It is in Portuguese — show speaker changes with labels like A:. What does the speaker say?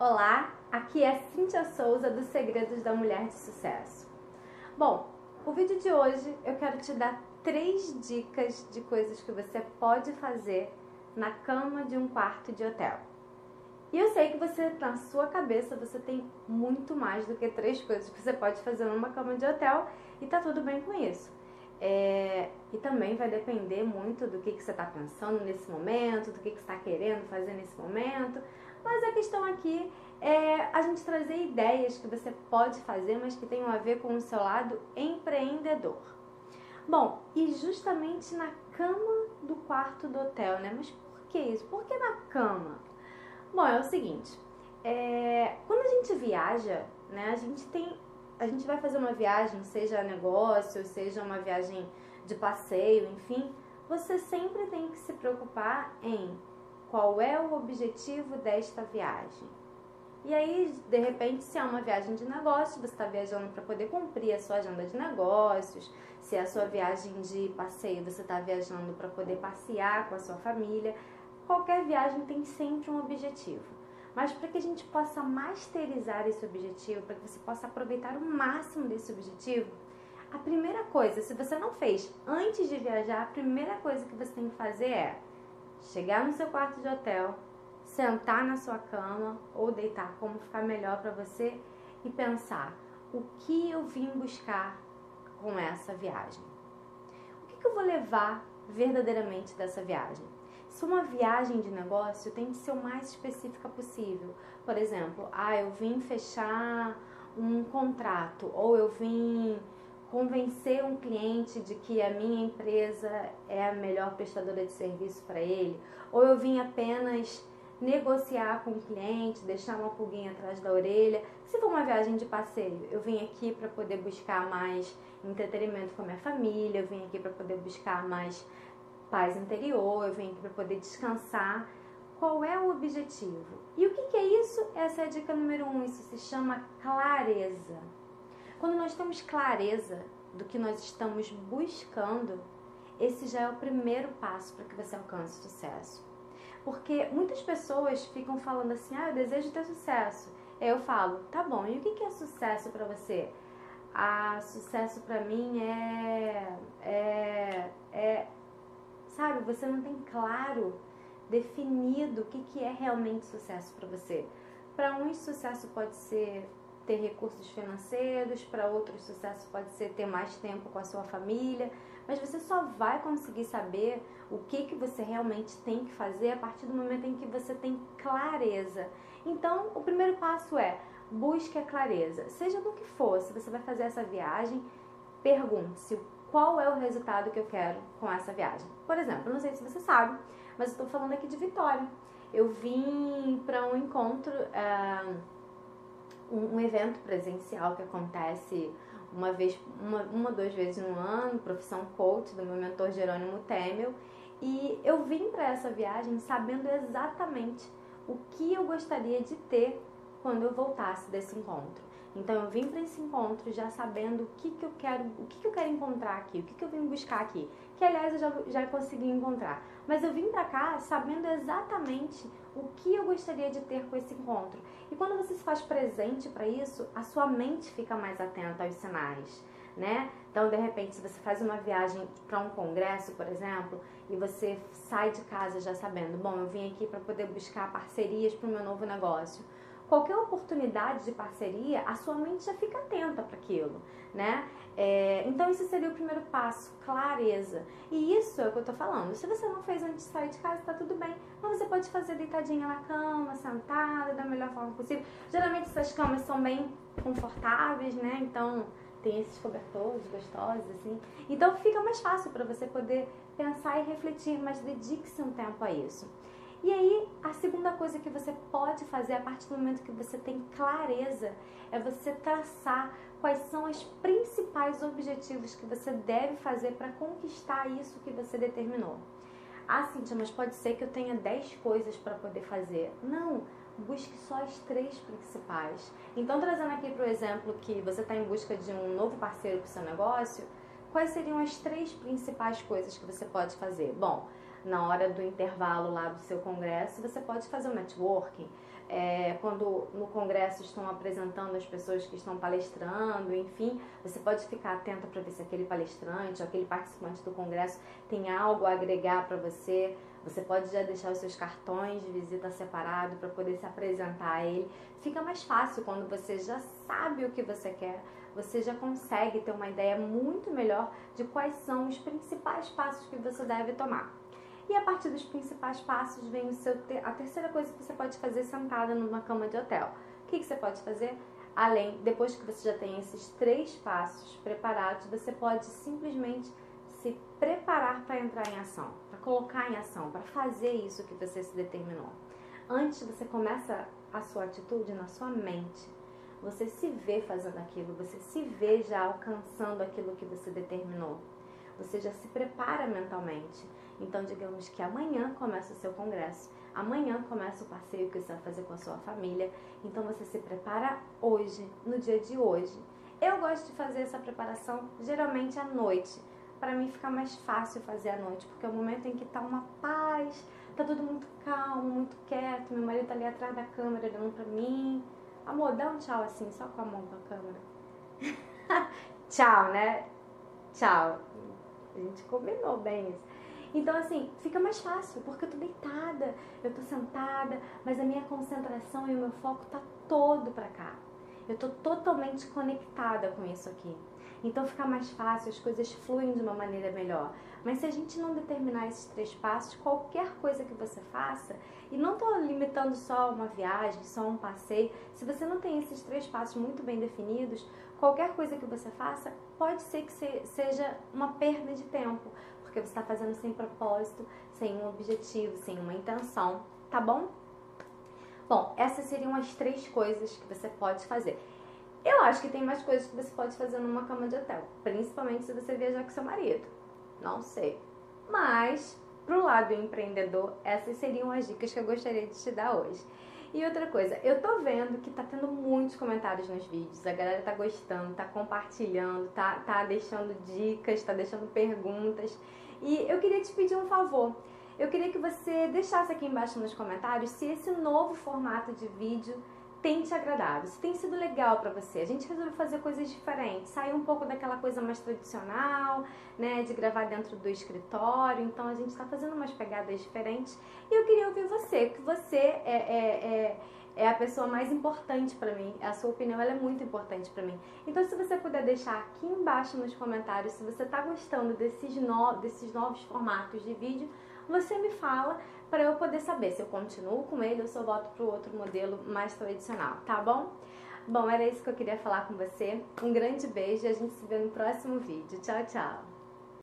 A: Olá, aqui é Cíntia Souza do Segredos da Mulher de Sucesso. Bom, o vídeo de hoje eu quero te dar três dicas de coisas que você pode fazer na cama de um quarto de hotel. E eu sei que você, na sua cabeça, você tem muito mais do que três coisas que você pode fazer numa cama de hotel e tá tudo bem com isso. É, e também vai depender muito do que, que você está pensando nesse momento, do que, que você está querendo fazer nesse momento. Mas a questão aqui é a gente trazer ideias que você pode fazer, mas que tenham a ver com o seu lado empreendedor. Bom, e justamente na cama do quarto do hotel, né? Mas por que isso? Por que na cama? Bom, é o seguinte, é, quando a gente viaja, né, a gente tem a gente vai fazer uma viagem, seja negócio, seja uma viagem de passeio, enfim, você sempre tem que se preocupar em qual é o objetivo desta viagem. E aí, de repente, se é uma viagem de negócio, você está viajando para poder cumprir a sua agenda de negócios. Se é a sua viagem de passeio, você está viajando para poder passear com a sua família. Qualquer viagem tem sempre um objetivo. Mas para que a gente possa masterizar esse objetivo, para que você possa aproveitar o máximo desse objetivo, a primeira coisa, se você não fez antes de viajar, a primeira coisa que você tem que fazer é chegar no seu quarto de hotel, sentar na sua cama ou deitar, como ficar melhor para você e pensar o que eu vim buscar com essa viagem. O que, que eu vou levar verdadeiramente dessa viagem? Se uma viagem de negócio tem que ser o mais específica possível. Por exemplo, ah, eu vim fechar um contrato ou eu vim convencer um cliente de que a minha empresa é a melhor prestadora de serviço para ele, ou eu vim apenas negociar com o cliente, deixar uma pulguinha atrás da orelha. Se for uma viagem de passeio, eu vim aqui para poder buscar mais entretenimento com a minha família, eu vim aqui para poder buscar mais paz interior, eu venho aqui para poder descansar. Qual é o objetivo? E o que, que é isso? Essa é a dica número um. Isso se chama clareza. Quando nós temos clareza do que nós estamos buscando, esse já é o primeiro passo para que você alcance sucesso. Porque muitas pessoas ficam falando assim: ah, eu desejo ter sucesso. Eu falo, tá bom, e o que é sucesso para você? Ah, sucesso para mim é, é, é sabe? Você não tem claro, definido o que, é realmente sucesso para você. Para uns, sucesso pode ser ter recursos financeiros, para outros, sucesso pode ser ter mais tempo com a sua família, mas você só vai conseguir saber o que, que você realmente tem que fazer a partir do momento em que você tem clareza. Então, o primeiro passo é busque a clareza, seja do que for. Se você vai fazer essa viagem, pergunte-se qual é o resultado que eu quero com essa viagem. Por exemplo, não sei se você sabe, mas estou falando aqui de Vitória. Eu vim para um encontro, uh, um, um, evento presencial que acontece uma vez, uma, uma duas vezes no ano, profissão coach do meu mentor Jerônimo Temel, e eu vim para essa viagem sabendo exatamente o que eu gostaria de ter quando eu voltasse desse encontro. Então eu vim para esse encontro já sabendo o que, que eu quero, o que, que eu quero encontrar aqui, o que, que eu vim buscar aqui. Que aliás eu já, já consegui encontrar. Mas eu vim para cá sabendo exatamente o que eu gostaria de ter com esse encontro. E quando você se faz presente para isso, a sua mente fica mais atenta aos sinais. Né? Então, de repente, se você faz uma viagem para um congresso, por exemplo, e você sai de casa já sabendo, bom, eu vim aqui para poder buscar parcerias para o meu novo negócio qualquer oportunidade de parceria, a sua mente já fica atenta para aquilo, né? É, então, isso seria o primeiro passo, clareza. E isso é o que eu tô falando. Se você não fez antes de sair de casa, tá tudo bem. Mas você pode fazer deitadinha na cama, sentada, da melhor forma possível. Geralmente, essas camas são bem confortáveis, né? Então, tem esses cobertores gostosos, assim. Então, fica mais fácil para você poder pensar e refletir, mas dedique-se um tempo a isso. E aí, a segunda coisa que você pode fazer a partir do momento que você tem clareza é você traçar quais são os principais objetivos que você deve fazer para conquistar isso que você determinou. Ah, Cintia, mas pode ser que eu tenha 10 coisas para poder fazer. Não, busque só as três principais. Então, trazendo aqui para o exemplo que você está em busca de um novo parceiro para o seu negócio, quais seriam as três principais coisas que você pode fazer? Bom, na hora do intervalo lá do seu congresso, você pode fazer um networking. É, quando no congresso estão apresentando as pessoas que estão palestrando, enfim, você pode ficar atento para ver se aquele palestrante ou aquele participante do congresso tem algo a agregar para você. Você pode já deixar os seus cartões de visita separado para poder se apresentar a ele. Fica mais fácil quando você já sabe o que você quer, você já consegue ter uma ideia muito melhor de quais são os principais passos que você deve tomar. E a partir dos principais passos vem o seu a terceira coisa que você pode fazer sentada numa cama de hotel. O que, que você pode fazer? Além, depois que você já tem esses três passos preparados, você pode simplesmente se preparar para entrar em ação, para colocar em ação, para fazer isso que você se determinou. Antes você começa a sua atitude na sua mente. Você se vê fazendo aquilo, você se vê já alcançando aquilo que você determinou. Você já se prepara mentalmente. Então, digamos que amanhã começa o seu congresso, amanhã começa o passeio que você vai fazer com a sua família. Então, você se prepara hoje, no dia de hoje. Eu gosto de fazer essa preparação geralmente à noite. Para mim fica mais fácil fazer à noite, porque é o momento em que tá uma paz, tá tudo muito calmo, muito quieto. Meu marido tá ali atrás da câmera olhando para mim. Amor, dá um tchau assim, só com a mão pra câmera. tchau, né? Tchau. A gente combinou bem isso. Então, assim, fica mais fácil, porque eu tô deitada, eu tô sentada, mas a minha concentração e o meu foco tá todo para cá. Eu tô totalmente conectada com isso aqui. Então fica mais fácil, as coisas fluem de uma maneira melhor. Mas se a gente não determinar esses três passos, qualquer coisa que você faça, e não estou limitando só uma viagem, só um passeio, se você não tem esses três passos muito bem definidos, qualquer coisa que você faça pode ser que seja uma perda de tempo, porque você está fazendo sem propósito, sem um objetivo, sem uma intenção, tá bom? Bom, essas seriam as três coisas que você pode fazer. Eu acho que tem mais coisas que você pode fazer numa cama de hotel, principalmente se você viajar com seu marido. Não sei. Mas, pro lado empreendedor, essas seriam as dicas que eu gostaria de te dar hoje. E outra coisa, eu tô vendo que tá tendo muitos comentários nos vídeos, a galera tá gostando, tá compartilhando, tá, tá deixando dicas, tá deixando perguntas. E eu queria te pedir um favor. Eu queria que você deixasse aqui embaixo nos comentários se esse novo formato de vídeo tem te agradado, se tem sido legal para você. A gente resolveu fazer coisas diferentes, sair um pouco daquela coisa mais tradicional, né, de gravar dentro do escritório. Então a gente está fazendo umas pegadas diferentes e eu queria ouvir você, que você é, é, é, é a pessoa mais importante para mim. A sua opinião é muito importante para mim. Então se você puder deixar aqui embaixo nos comentários se você está gostando desses, no, desses novos formatos de vídeo, você me fala para eu poder saber se eu continuo com ele ou se eu volto para o outro modelo mais tradicional, tá bom? Bom, era isso que eu queria falar com você. Um grande beijo e a gente se vê no próximo vídeo. Tchau, tchau!